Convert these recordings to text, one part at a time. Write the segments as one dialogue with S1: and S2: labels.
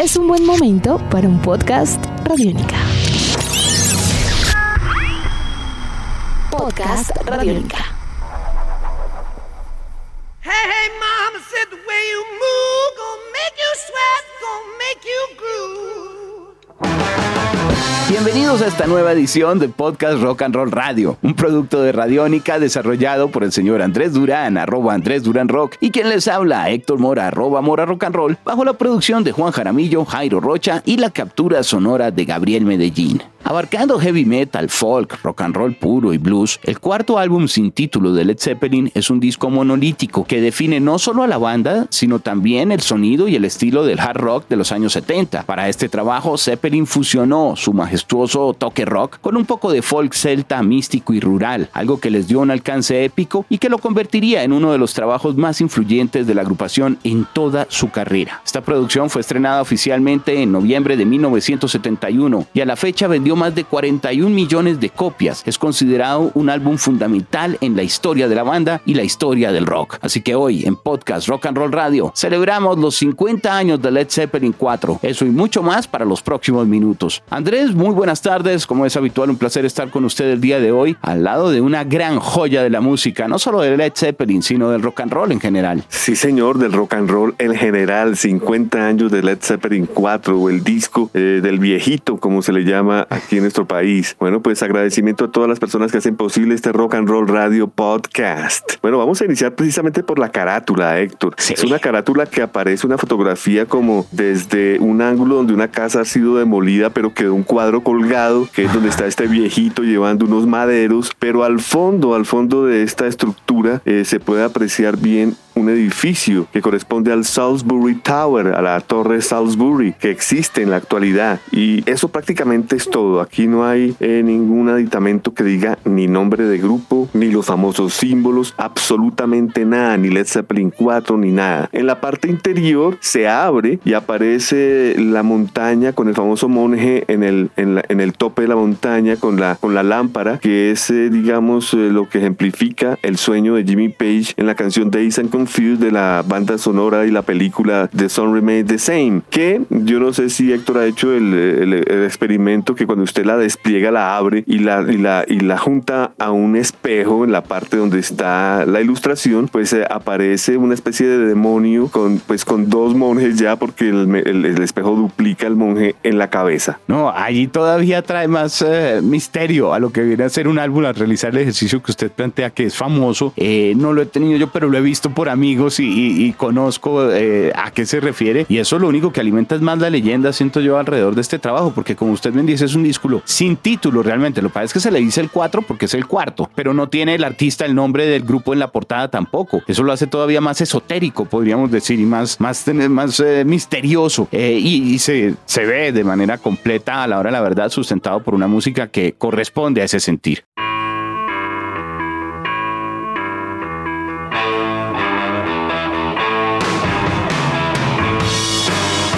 S1: es un buen momento para un podcast Radiónica. Podcast Radiónica. Hey, hey, mama said the way you move, gonna make you sweat, gonna make you groove. Bienvenidos a esta nueva edición de Podcast Rock and Roll Radio, un producto de Radiónica desarrollado por el señor Andrés Durán, arroba Andrés Durán Rock, y quien les habla, Héctor Mora, arroba Mora Rock and Roll, bajo la producción de Juan Jaramillo, Jairo Rocha y la captura sonora de Gabriel Medellín. Abarcando heavy metal, folk, rock and roll puro y blues, el cuarto álbum sin título de Led Zeppelin es un disco monolítico que define no solo a la banda, sino también el sonido y el estilo del hard rock de los años 70. Para este trabajo, Zeppelin fusionó su majestuoso toque rock con un poco de folk celta místico y rural, algo que les dio un alcance épico y que lo convertiría en uno de los trabajos más influyentes de la agrupación en toda su carrera. Esta producción fue estrenada oficialmente en noviembre de 1971 y a la fecha vendió más de 41 millones de copias. Es considerado un álbum fundamental en la historia de la banda y la historia del rock. Así que hoy en Podcast Rock and Roll Radio celebramos los 50 años de Led Zeppelin 4. Eso y mucho más para los próximos minutos. Andrés, muy buenas tardes. Como es habitual, un placer estar con usted el día de hoy al lado de una gran joya de la música, no solo de Led Zeppelin, sino del rock and roll en general.
S2: Sí, señor, del rock and roll en general. 50 años de Led Zeppelin 4 o el disco eh, del viejito, como se le llama aquí en nuestro país. Bueno, pues agradecimiento a todas las personas que hacen posible este Rock and Roll Radio Podcast. Bueno, vamos a iniciar precisamente por la carátula, Héctor. Es una carátula que aparece una fotografía como desde un ángulo donde una casa ha sido demolida, pero quedó un cuadro colgado, que es donde está este viejito llevando unos maderos, pero al fondo, al fondo de esta estructura, eh, se puede apreciar bien un edificio que corresponde al Salisbury Tower, a la torre Salisbury, que existe en la actualidad. Y eso prácticamente es todo. Aquí no hay eh, ningún aditamento que diga ni nombre de grupo, ni los famosos símbolos, absolutamente nada, ni Led Zeppelin 4, ni nada. En la parte interior se abre y aparece la montaña con el famoso monje en el, en, el tope de la montaña con la, con la lámpara, que es, eh, digamos, eh, lo que ejemplifica el sueño de Jimmy Page en la canción Days and de la banda sonora y la película The Sun Remains the Same, que yo no sé si Héctor ha hecho el, experimento que cuando usted la despliega, la abre y la, y la, y la junta a un espejo en la parte donde está la ilustración, pues eh, aparece una especie de demonio con, pues, con dos monjes ya porque el, espejo duplica al monje en la cabeza.
S3: No, allí todavía trae más eh, misterio a lo que viene a ser un álbum, a realizar el ejercicio que usted plantea que es famoso. Eh, no lo he tenido yo, pero lo he visto por amigos y, conozco eh, a qué se refiere. Y eso lo único que alimenta es más la leyenda, siento yo, alrededor de este trabajo, porque como usted me dice, es un disco sin título realmente. Lo que pasa es que se le dice el 4 porque es el cuarto, pero no tiene el artista el nombre del grupo en la portada tampoco. Eso lo hace todavía más esotérico, podríamos decir, y más, más, más eh, misterioso. Eh, y, se, se ve de manera completa a la hora, la verdad, sustentado por una música que corresponde a ese sentir.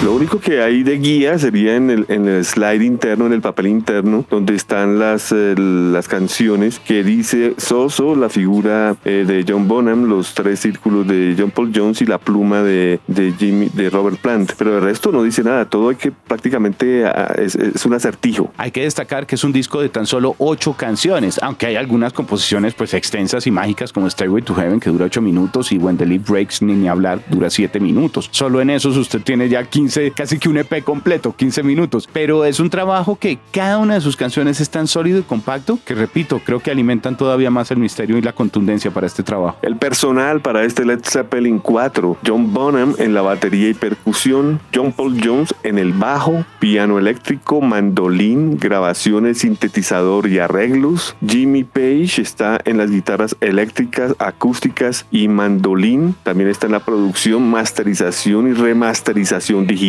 S2: Lo único que hay de guía sería en el, en el slide interno, en el papel interno, donde están las, eh, las canciones que dice Soso, la figura eh, de John Bonham, los tres círculos de John Paul Jones y la pluma de, de Jimmy, de Robert Plant. Pero el resto no dice nada, todo hay que prácticamente ah, es, es, un acertijo.
S3: Hay que destacar que es un disco de tan solo ocho canciones, aunque hay algunas composiciones pues extensas y mágicas como Stairway to Heaven que dura ocho minutos y When the Leaf Breaks ni, ni hablar dura siete minutos. Solo en esos usted tiene ya 15 casi que un EP completo, 15 minutos. Pero es un trabajo que cada una de sus canciones es tan sólido y compacto que, repito, creo que alimentan todavía más el misterio y la contundencia para este trabajo.
S2: El personal para este Led Zeppelin 4, John Bonham en la batería y percusión, John Paul Jones en el bajo, piano eléctrico, mandolín, grabaciones, sintetizador y arreglos. Jimmy Page está en las guitarras eléctricas, acústicas y mandolín. También está en la producción, masterización y remasterización digital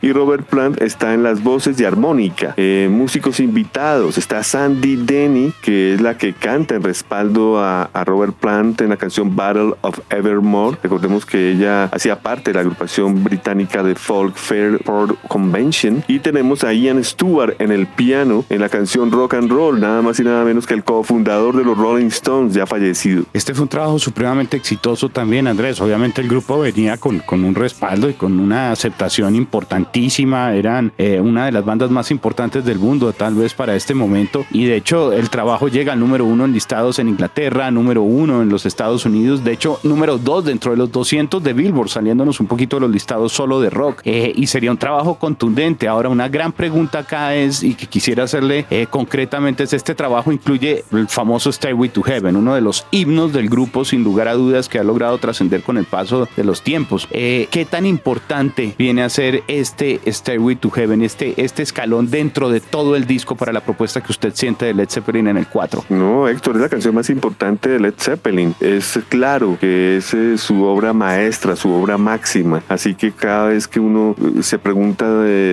S2: y Robert Plant está en las voces y armónica. Eh, músicos invitados está Sandy Denny, que es la que canta en respaldo a, Robert Plant en la canción Battle of Evermore. Recordemos que ella hacía parte de la agrupación británica de folk Fairport Convention. Y tenemos a Ian Stewart en el piano en la canción Rock and Roll, nada más y nada menos que el cofundador de los Rolling Stones, ya fallecido.
S3: Este fue un trabajo supremamente exitoso también, Andrés. Obviamente el grupo venía con, con un respaldo y con una aceptación importantísima, eran eh, una de las bandas más importantes del mundo, tal vez para este momento. Y de hecho, el trabajo llega al número uno en listados en Inglaterra, número uno en los Estados Unidos, de hecho, número dos dentro de los 200 de Billboard, saliéndonos un poquito de los listados solo de rock. Eh, y sería un trabajo contundente. Ahora, una gran pregunta acá es, y que quisiera hacerle eh, concretamente, es este trabajo incluye el famoso Stairway to Heaven, uno de los himnos del grupo, sin lugar a dudas, que ha logrado trascender con el paso de los tiempos. Eh, ¿Qué tan importante viene a ser este Stairway to Heaven, este, este escalón dentro de todo el disco para la propuesta que usted siente de Led Zeppelin en el 4?
S2: No, Héctor, es la canción más importante de Led Zeppelin. Es claro que es eh, su obra maestra, su obra máxima. Así que cada vez que uno eh, se pregunta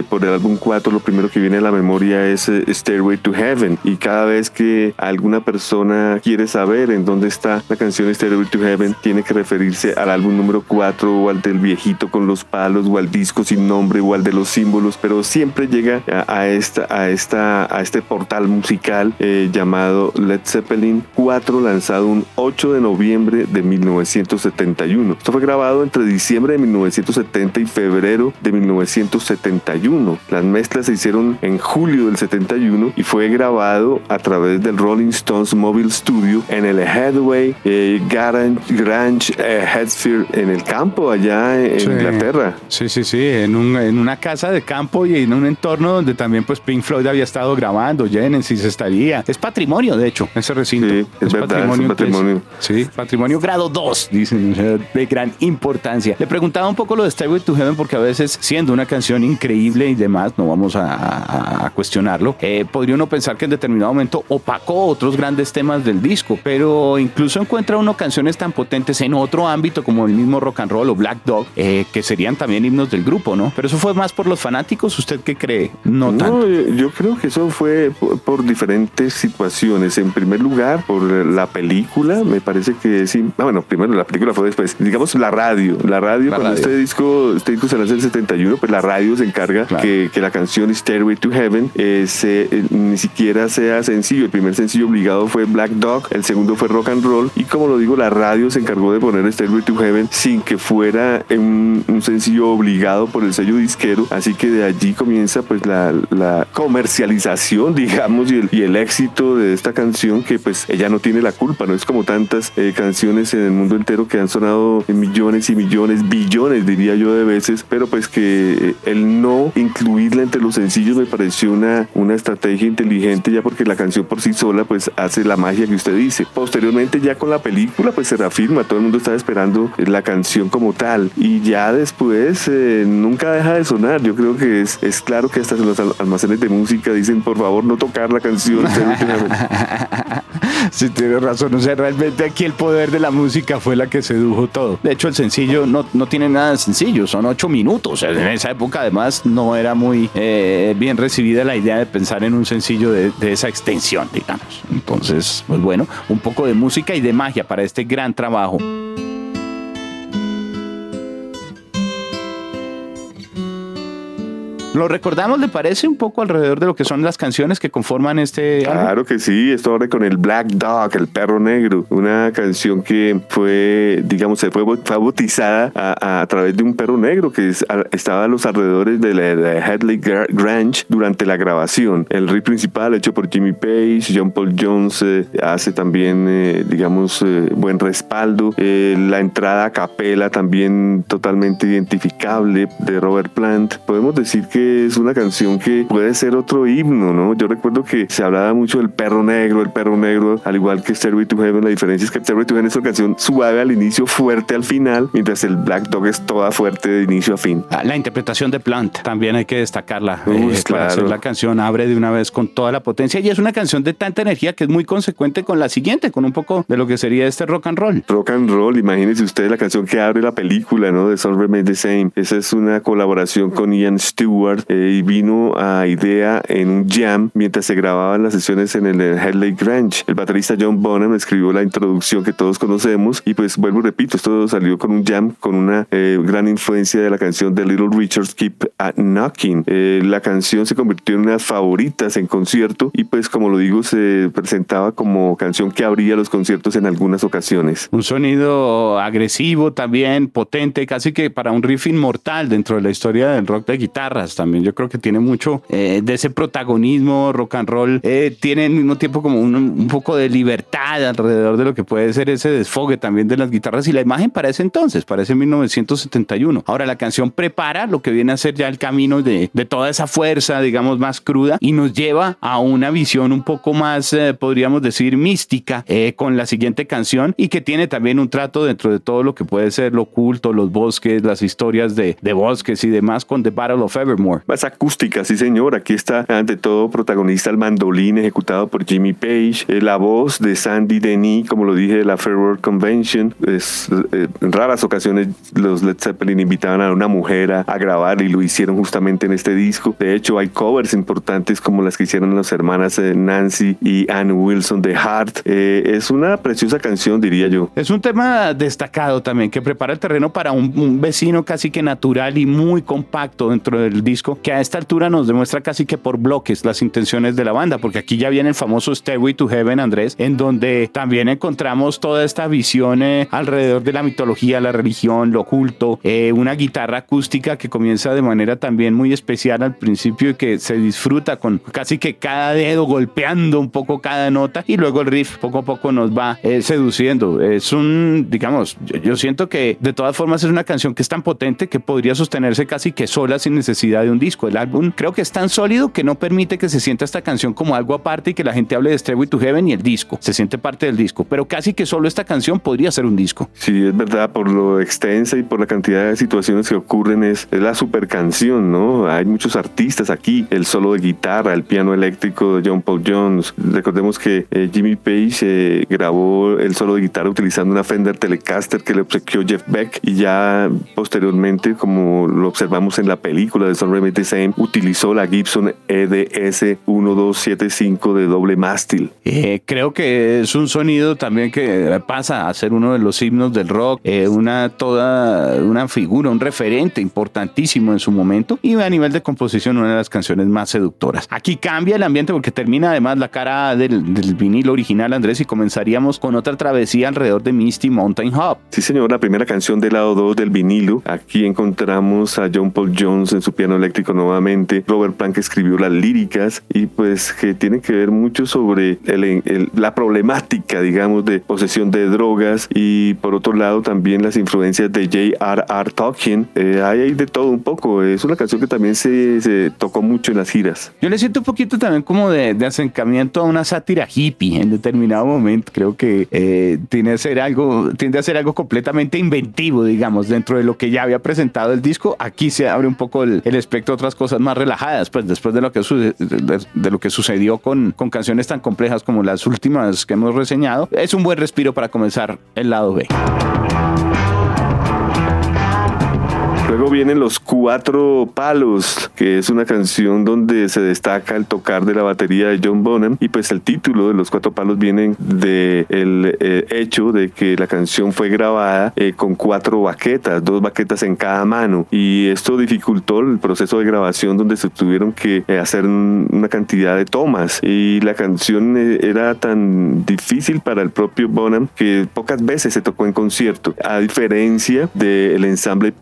S2: por el álbum 4, lo primero que viene a la memoria es Stairway to Heaven. Y cada vez que alguna persona quiere saber en dónde está la canción Stairway to Heaven, tiene que referirse al álbum número 4 o al del viejito con los palos o al disco sin nombre o al de los símbolos, pero siempre llega a, esta, a, esta, a este portal musical eh, llamado Led Zeppelin 4, lanzado un 8 de noviembre de 1971. Esto fue grabado entre diciembre de 1970 y febrero de 1971. Las mezclas se hicieron en julio del 71 y fue grabado a través del Rolling Stones Mobile Studio en el Headway eh, Grange eh, en el campo allá en Inglaterra.
S3: Sí, sí, sí, en, un, en una casa de campo y en un entorno donde también pues Pink Floyd había estado grabando, Genesis estaría. Es patrimonio, de hecho, ese recinto.
S2: Sí, es, patrimonio. patrimonio.
S3: sí, patrimonio grado 2, dicen, de gran importancia. Le preguntaba un poco lo de Stairway to Heaven porque a veces, siendo una canción increíble y demás, no vamos a, cuestionarlo, eh, podría uno pensar que en determinado momento opacó otros grandes temas del disco, pero incluso encuentra uno canciones tan potentes en otro ámbito como el mismo rock and roll o Black Dog, eh, que serían también himnos del grupo, ¿no? Pero eso fue más por los fanáticos, ¿usted qué cree? No, tanto.
S2: Yo creo que eso fue por, diferentes situaciones. En primer lugar, por la película, me parece que sí. Ah, bueno, primero la película fue después. Digamos la radio. La radio, cuando este disco, este disco se lanza en el 71, pues la radio se encarga que, que, la canción Stairway to Heaven eh, eh, ni siquiera sea sencillo. El primer sencillo obligado fue Black Dog, el segundo fue Rock and Roll. Y como lo digo, la radio se encargó de poner Stairway to Heaven sin que fuera un, un sencillo obligado por el sello disquero. Así que de allí comienza pues la, la comercialización, digamos, y el, y el, éxito de esta canción que pues ella no tiene la culpa, no es como tantas eh, canciones en el mundo entero que han sonado millones y millones, billones diría yo de veces, pero pues que el no incluirla entre los sencillos me pareció una, una estrategia inteligente ya porque la canción por sí sola pues hace la magia que usted dice. Posteriormente ya con la película pues se reafirma, todo el mundo estaba esperando la canción como tal y ya después eh, nunca deja de sonar. Yo creo que es, es claro que hasta en los almacenes de música dicen por favor no tocar la canción.
S3: sí, tiene razón. O sea, realmente aquí el poder de la música fue la que sedujo todo. De hecho, el sencillo no, no tiene nada de sencillo, son ocho minutos. En esa época, además, no era muy eh, bien recibida la idea de pensar en un sencillo de, de esa extensión, digamos. Entonces, pues bueno, un poco de música y de magia para este gran trabajo. ¿Lo recordamos, le parece, un poco alrededor de lo que son las canciones que conforman este
S2: Claro que sí, esto ahora con el Black Dog, el perro negro, una canción que fue, digamos, se fue, bautizada a, través de un perro negro que estaba a los alrededores de la, Headley Grange durante la grabación. El riff principal hecho por Jimmy Page, John Paul Jones eh, hace también, eh, digamos, eh, buen respaldo. la entrada a capela también totalmente identificable de Robert Plant. Podemos decir que es una canción que puede ser otro himno, ¿no? Yo recuerdo que se hablaba mucho del perro negro, el perro negro, al igual que Stairway to Heaven, la diferencia es que Stairway to Heaven es una canción suave al inicio, fuerte al final, mientras el Black Dog es toda fuerte de inicio a fin.
S3: Ah, la interpretación de Plant también hay que destacarla. Eh, para hacer la canción abre de una vez con toda la potencia y es una canción de tanta energía que es muy consecuente con la siguiente, con un poco de lo que sería este rock and roll.
S2: Rock and roll, imagínense ustedes la canción que abre la película, ¿no? De Sun Remain the Same. Esa es una colaboración con Ian Stewart Stewart y vino a idea en un jam mientras se grababan las sesiones en el Headley Grange. El baterista John Bonham escribió la introducción que todos conocemos y pues vuelvo y repito, esto salió con un jam con una gran influencia de la canción de Little Richard's Keep a Knocking. la canción se convirtió en unas favoritas en concierto y pues como lo digo se presentaba como canción que abría los conciertos en algunas ocasiones.
S3: Un sonido agresivo también, potente, casi que para un riff inmortal dentro de la historia del rock de guitarras también. Yo creo que tiene mucho eh, de ese protagonismo rock and roll. Eh, tiene al mismo tiempo como un, un, poco de libertad alrededor de lo que puede ser ese desfogue también de las guitarras y la imagen para ese entonces, parece 1971. Ahora la canción prepara lo que viene a ser ya el camino de, de toda esa fuerza, digamos, más cruda y nos lleva a una visión un poco más, eh, podríamos decir, mística eh, con la siguiente canción y que tiene también un trato dentro de todo lo que puede ser lo oculto, los bosques, las historias de, de bosques y demás con The Battle of Evermore.
S2: Más acústica, sí señor. Aquí está ante todo protagonista el mandolín ejecutado por Jimmy Page, eh, la voz de Sandy Denis, como lo dije, de la Fair World Convention. Es, en raras ocasiones los Led Zeppelin invitaban a una mujer a, a grabar y lo hicieron justamente en este disco. De hecho, hay covers importantes como las que hicieron las hermanas Nancy y Anne Wilson de Heart. Eh, es una preciosa canción, diría yo.
S3: Es un tema destacado también que prepara el terreno para un, vecino casi que natural y muy compacto dentro del disco, que a esta altura nos demuestra casi que por bloques las intenciones de la banda, porque aquí ya viene el famoso Stairway to Heaven, Andrés, en donde también encontramos toda esta visión eh, alrededor de la mitología, la religión, lo oculto, eh, una guitarra acústica que comienza de manera también muy especial al principio y que se disfruta con casi que cada dedo golpeando un poco cada nota y luego el riff poco a poco nos va eh, seduciendo. Es un, digamos, yo, siento que de todas formas es una canción que es tan potente que podría sostenerse casi que sola sin necesidad de un disco. El álbum creo que es tan sólido que no permite que se sienta esta canción como algo aparte y que la gente hable de Stairway to Heaven y el disco. Se siente parte del disco, pero casi que solo esta canción podría ser un disco.
S2: Sí, es verdad, por lo extensa y por la cantidad de situaciones que ocurren es, la super canción, ¿no? Hay muchos artistas aquí, el solo de guitarra, el piano eléctrico de John Paul Jones. Recordemos que eh, Jimmy Page eh, grabó el solo de guitarra utilizando una Fender Telecaster que le obsequió Jeff Beck y ya posteriormente, como lo observamos en la película de Son Remedy Same, utilizó la Gibson EDS 1275 de doble mástil.
S3: Eh, creo que es un sonido también que pasa a ser uno de los himnos del rock, una toda una figura, un referente importantísimo en su momento y a nivel de composición una de las canciones más seductoras. Aquí cambia el ambiente porque termina además la cara del, del vinilo original, Andrés, y comenzaríamos con otra travesía alrededor de Misty Mountain Hub.
S2: Sí, señor, la primera canción del lado 2 del vinilo. Aquí encontramos a John Paul Jones en su piano eléctrico nuevamente. Robert Plant escribió las líricas y pues que tiene que ver mucho sobre la problemática, digamos, de posesión de drogas y por otro lado también las influencias de J.R.R. Tolkien. Eh, hay de todo un poco. Es una canción que también se, se tocó mucho en las giras.
S3: Yo le siento un poquito también como de, de acercamiento a una sátira hippie en determinado momento. Creo que eh, tiene a ser algo, tiende a ser algo completamente inventivo, digamos, dentro de lo que ya había presentado el disco. Aquí se abre un poco el, espectro a otras cosas más relajadas, pues después de lo que, de, lo que sucedió con, con canciones tan complejas como las últimas que hemos reseñado, es un buen respiro para comenzar el lado B.
S2: Luego vienen Los Cuatro Palos, que es una canción donde se destaca el tocar de la batería de John Bonham y pues el título de Los Cuatro Palos viene de el eh, hecho de que la canción fue grabada eh, con cuatro baquetas, dos baquetas en cada mano. Y esto dificultó el proceso de grabación donde se tuvieron que eh, hacer una cantidad de tomas. Y la canción era tan difícil para el propio Bonham que pocas veces se tocó en concierto, a diferencia del ensamble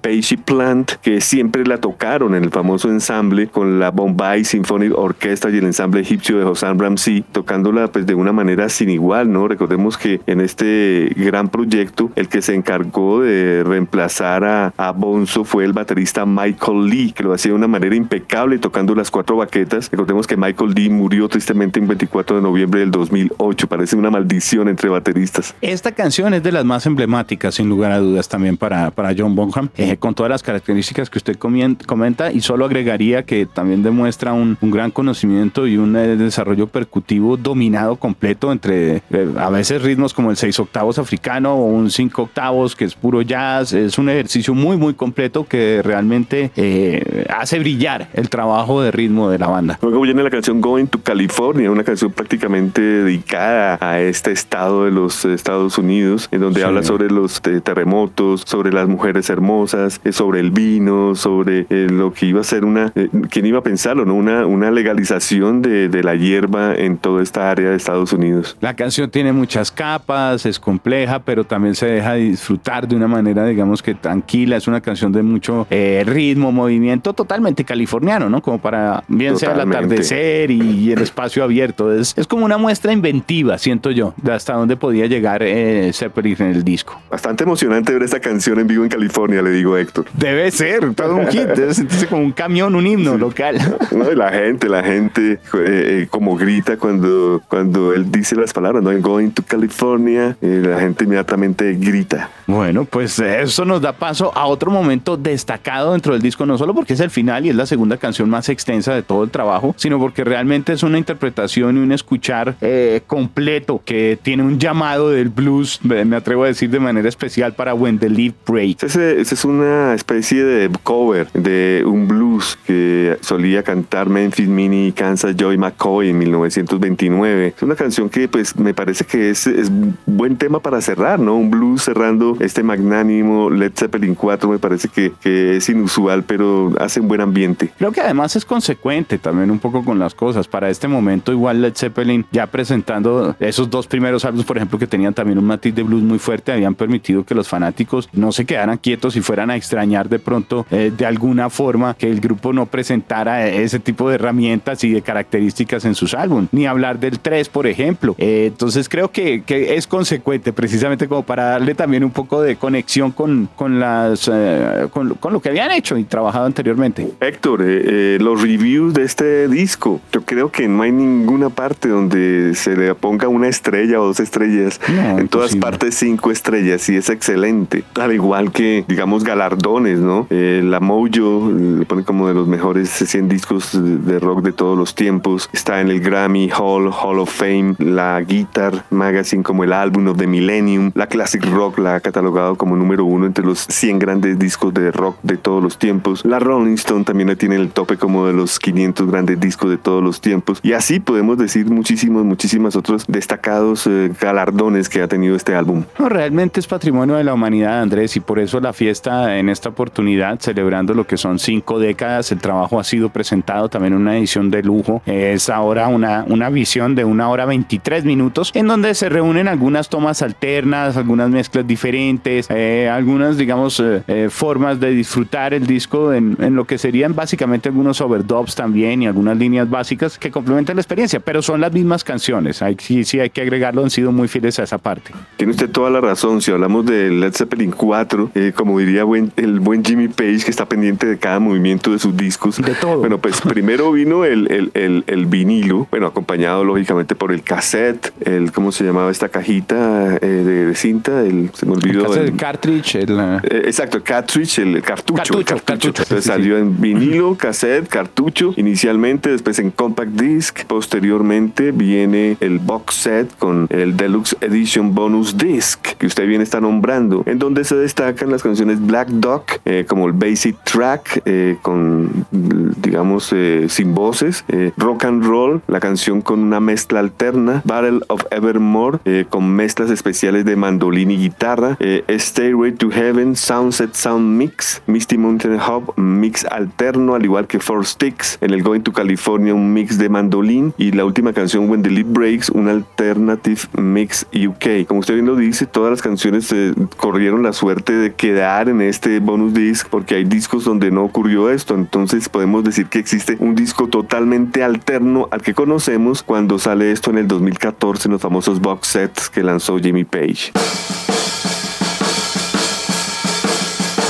S2: Que siempre la tocaron en el famoso ensamble con la Bombay Symphonic Orchestra y el ensamble egipcio de Hossam Ramsey, tocándola pues de una manera sin igual, ¿no? Recordemos que en este gran proyecto el que se encargó de reemplazar a, a Bonzo fue el baterista Michael Lee, que lo hacía de una manera impecable tocando las cuatro baquetas. Recordemos que Michael Lee murió tristemente el 24 de noviembre del 2008, parece una maldición entre bateristas.
S3: Esta canción es de las más emblemáticas, sin lugar a dudas, también para, para John Bonham, eh, con todas las características que usted comenta y solo agregaría que también demuestra un, gran conocimiento y un eh, desarrollo percutivo dominado completo entre eh, a veces ritmos como el 6 octavos africano o un 5 octavos que es puro jazz. Es un ejercicio muy muy completo que realmente eh, hace brillar el trabajo de ritmo de la banda.
S2: Luego viene la canción Going to California, una canción prácticamente dedicada a este estado de los Estados Unidos, en donde habla sobre los terremotos, sobre las mujeres hermosas, sobre el vino, sobre lo que iba a ser una, ¿quién iba a pensarlo, no? Una, una legalización de, de la hierba en toda esta área de Estados Unidos.
S3: La canción tiene muchas capas, es compleja, pero también se deja disfrutar de una manera, digamos que tranquila. Es una canción de mucho eh, ritmo, movimiento, totalmente californiano, ¿no? Como para bien sea el atardecer y, el espacio abierto. Es, es como una muestra inventiva, siento yo, de hasta dónde podía llegar eh, Zeppelin en el disco.
S2: Bastante emocionante ver esta canción en vivo en California, le digo Héctor.
S3: Debe ser, todo un hit, debe sentirse como un camión, un himno local.
S2: No, la gente, la gente eh, eh, como grita cuando, cuando él dice las palabras, ¿no? I'm going to California, y la gente inmediatamente grita.
S3: Bueno, pues eso nos da paso a otro momento destacado dentro del disco, no solo porque es el final y es la segunda canción más extensa de todo el trabajo, sino porque realmente es una interpretación y un escuchar eh, completo que tiene un llamado del blues, me atrevo a decir de manera especial para When the Leaf Breaks.
S2: Ese, es una especie de cover de un blues que solía cantar Memphis Mini y Kansas Joy McCoy en 1929. Es una canción que pues me parece que es, es buen tema para cerrar, ¿no? Un blues cerrando este magnánimo Led Zeppelin 4 me parece que, que es inusual, pero hace un buen ambiente.
S3: Creo que además es consecuente también un poco con las cosas. Para este momento igual Led Zeppelin ya presentando esos dos primeros álbumes, por ejemplo, que tenían también un matiz de blues muy fuerte, habían permitido que los fanáticos no se quedaran quietos y fueran a extrañar de pronto eh, de alguna forma que el grupo no presentara ese tipo de herramientas y de características en sus álbumes. Ni hablar del 3, por ejemplo. Eh, entonces creo que, que es consecuente precisamente como para darle también un poco de conexión con, con, las, eh, con, lo que habían hecho y trabajado anteriormente.
S2: Héctor, eh, eh, los reviews de este disco, yo creo que no hay ninguna parte donde se le ponga una estrella o dos estrellas. en todas partes cinco estrellas y es excelente. Al igual que, digamos, galardones, ¿no? la Mojo le pone como de los mejores 100 discos de rock de todos los tiempos. Está en el Grammy Hall, Hall of Fame, la Guitar Magazine como el álbum of the Millennium, la Classic Rock la ha catalogado como número uno entre los 100 grandes discos de rock de todos los tiempos. La Rolling Stone también la tiene en el tope como de los 500 grandes discos de todos los tiempos. Y así podemos decir muchísimos, muchísimas otros destacados eh, galardones que ha tenido este álbum.
S3: No, realmente es patrimonio de la humanidad, Andrés, y por eso la fiesta en esta oportunidad, celebrando lo que son cinco décadas, el trabajo ha sido presentado también en una edición de lujo. Es ahora una, una visión de una hora 23 minutos, en donde se reúnen algunas tomas alternas, algunas mezclas diferentes, eh, algunas, digamos, eh, eh, formas de disfrutar el disco en, en, lo que serían básicamente algunos overdubs también y algunas líneas básicas que complementan la experiencia, pero son las mismas canciones. Hay, sí, sí, hay que agregarlo, han sido muy fieles a esa parte.
S2: Tiene usted toda la razón. Si hablamos de Led Zeppelin 4, como diría buen, el buen Jimmy Page, que está pendiente de cada movimiento de sus discos.
S3: De todo.
S2: Bueno, pues primero vino el, el, el, el vinilo, bueno, acompañado lógicamente por el cassette, el, ¿cómo se llamaba esta cajita de, de, cinta? El, se me olvidó.
S3: El, cartridge. El,
S2: eh, exacto, el cartridge, el cartucho.
S3: Cartucho, cartucho.
S2: Entonces salió en vinilo, cassette, cartucho, inicialmente, después en compact disc. Posteriormente viene el box set con el Deluxe Edition Bonus Disc, que usted bien está nombrando, en donde se destacan las canciones Black Dog, eh, como el Basic Track, eh, con, digamos, sin voces, Rock and Roll, la canción con una mezcla alterna, Battle of Evermore, con mezclas especiales de mandolín y guitarra, Stairway to Heaven, Soundset Sound Mix, Misty Mountain Hub, mix alterno, al igual que Four Sticks, en el Going to California, un mix de mandolín, y la última canción, When the Lead Breaks, un alternative mix UK. Como usted bien dice, todas las canciones eh, corrieron la suerte de quedar en este bonus disc, porque hay discos donde no ocurrió esto, entonces podemos decir que existe un disco totalmente alterno al que conocemos cuando sale esto en el 2014 en los famosos box sets que lanzó Jimmy Page.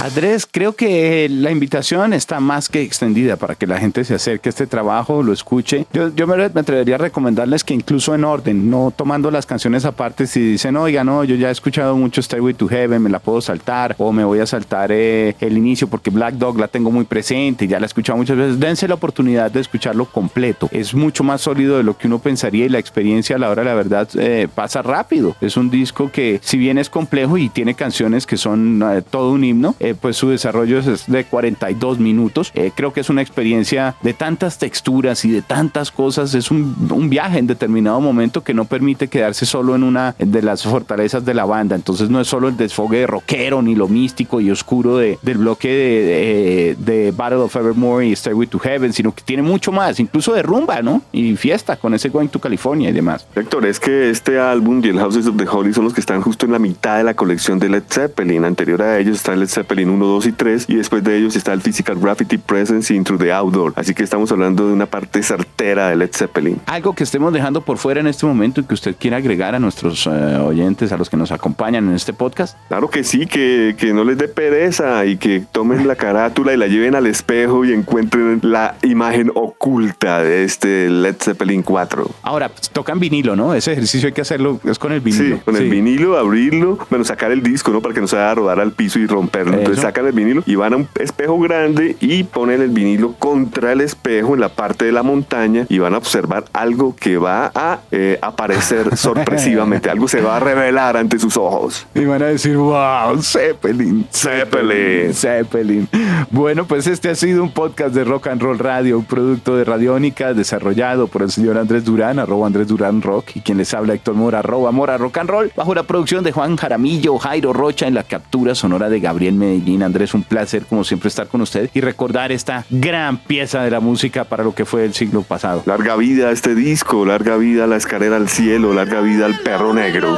S3: Andrés, creo que la invitación está más que extendida para que la gente se acerque a este trabajo, lo escuche. Yo, yo me, atrevería a recomendarles que incluso en orden, no tomando las canciones aparte, si dicen, oiga, no, yo ya he escuchado mucho Stairway to Heaven, me la puedo saltar, o me voy a saltar eh, el inicio porque Black Dog la tengo muy presente, ya la he escuchado muchas veces, dense la oportunidad de escucharlo completo. Es mucho más sólido de lo que uno pensaría y la experiencia a la hora de la verdad eh, pasa rápido. Es un disco que si bien es complejo y tiene canciones que son eh, todo un himno, pues su desarrollo es de 42 minutos. creo que es una experiencia de tantas texturas y de tantas cosas, es un, un viaje en determinado momento que no permite quedarse solo en una de las fortalezas de la banda. Entonces no es solo el desfogue de rockero ni lo místico y oscuro de, del bloque de, de, Battle of Evermore y Stairway to Heaven, sino que tiene mucho más, incluso de rumba, ¿no? Y fiesta con ese Going to California y demás.
S2: Héctor, es que este álbum y el Houses of the Holy son los que están justo en la mitad de la colección de Led Zeppelin. Anterior a ellos está Led Zeppelin 1, 2 y 3 y después de ellos está el Physical Graffiti Presence Into the Outdoor. Así que estamos hablando de una parte certera de Led Zeppelin.
S3: Algo que estemos dejando por fuera en este momento y que usted quiera agregar a nuestros eh, oyentes, a los que nos acompañan en este podcast.
S2: Claro que sí, que, que no les dé pereza y que tomen la carátula y la lleven al espejo y encuentren la imagen oculta de este Led Zeppelin 4.
S3: Ahora, pues, tocan vinilo, ¿no? Ese ejercicio hay que hacerlo, es con el vinilo.
S2: Sí, con el vinilo, abrirlo, bueno, sacar el disco, ¿no? Para que no se vaya a rodar al piso y romperlo. Entonces sacan el vinilo y van a un espejo grande y ponen el vinilo contra el espejo en la parte de la montaña y van a observar algo que va a eh, aparecer sorpresivamente, algo se va a revelar ante sus ojos.
S3: Y van a decir, wow, Zeppelin, Zeppelin, Zeppelin. Bueno, pues este ha sido un podcast de Rock and Roll Radio, un producto de Radiónica desarrollado por el señor Andrés Durán, arroba Andrés Durán Rock, y quien les habla Héctor Mora, arroba Mora Rock and Roll, bajo la producción de Juan Jaramillo, Jairo Rocha, en la captura sonora de Gabriel Medellín. Andrés, un placer como siempre estar con usted y recordar esta gran pieza de la música para lo que fue el siglo pasado.
S2: Larga vida a este disco, larga vida a la escalera al cielo, larga vida al perro negro.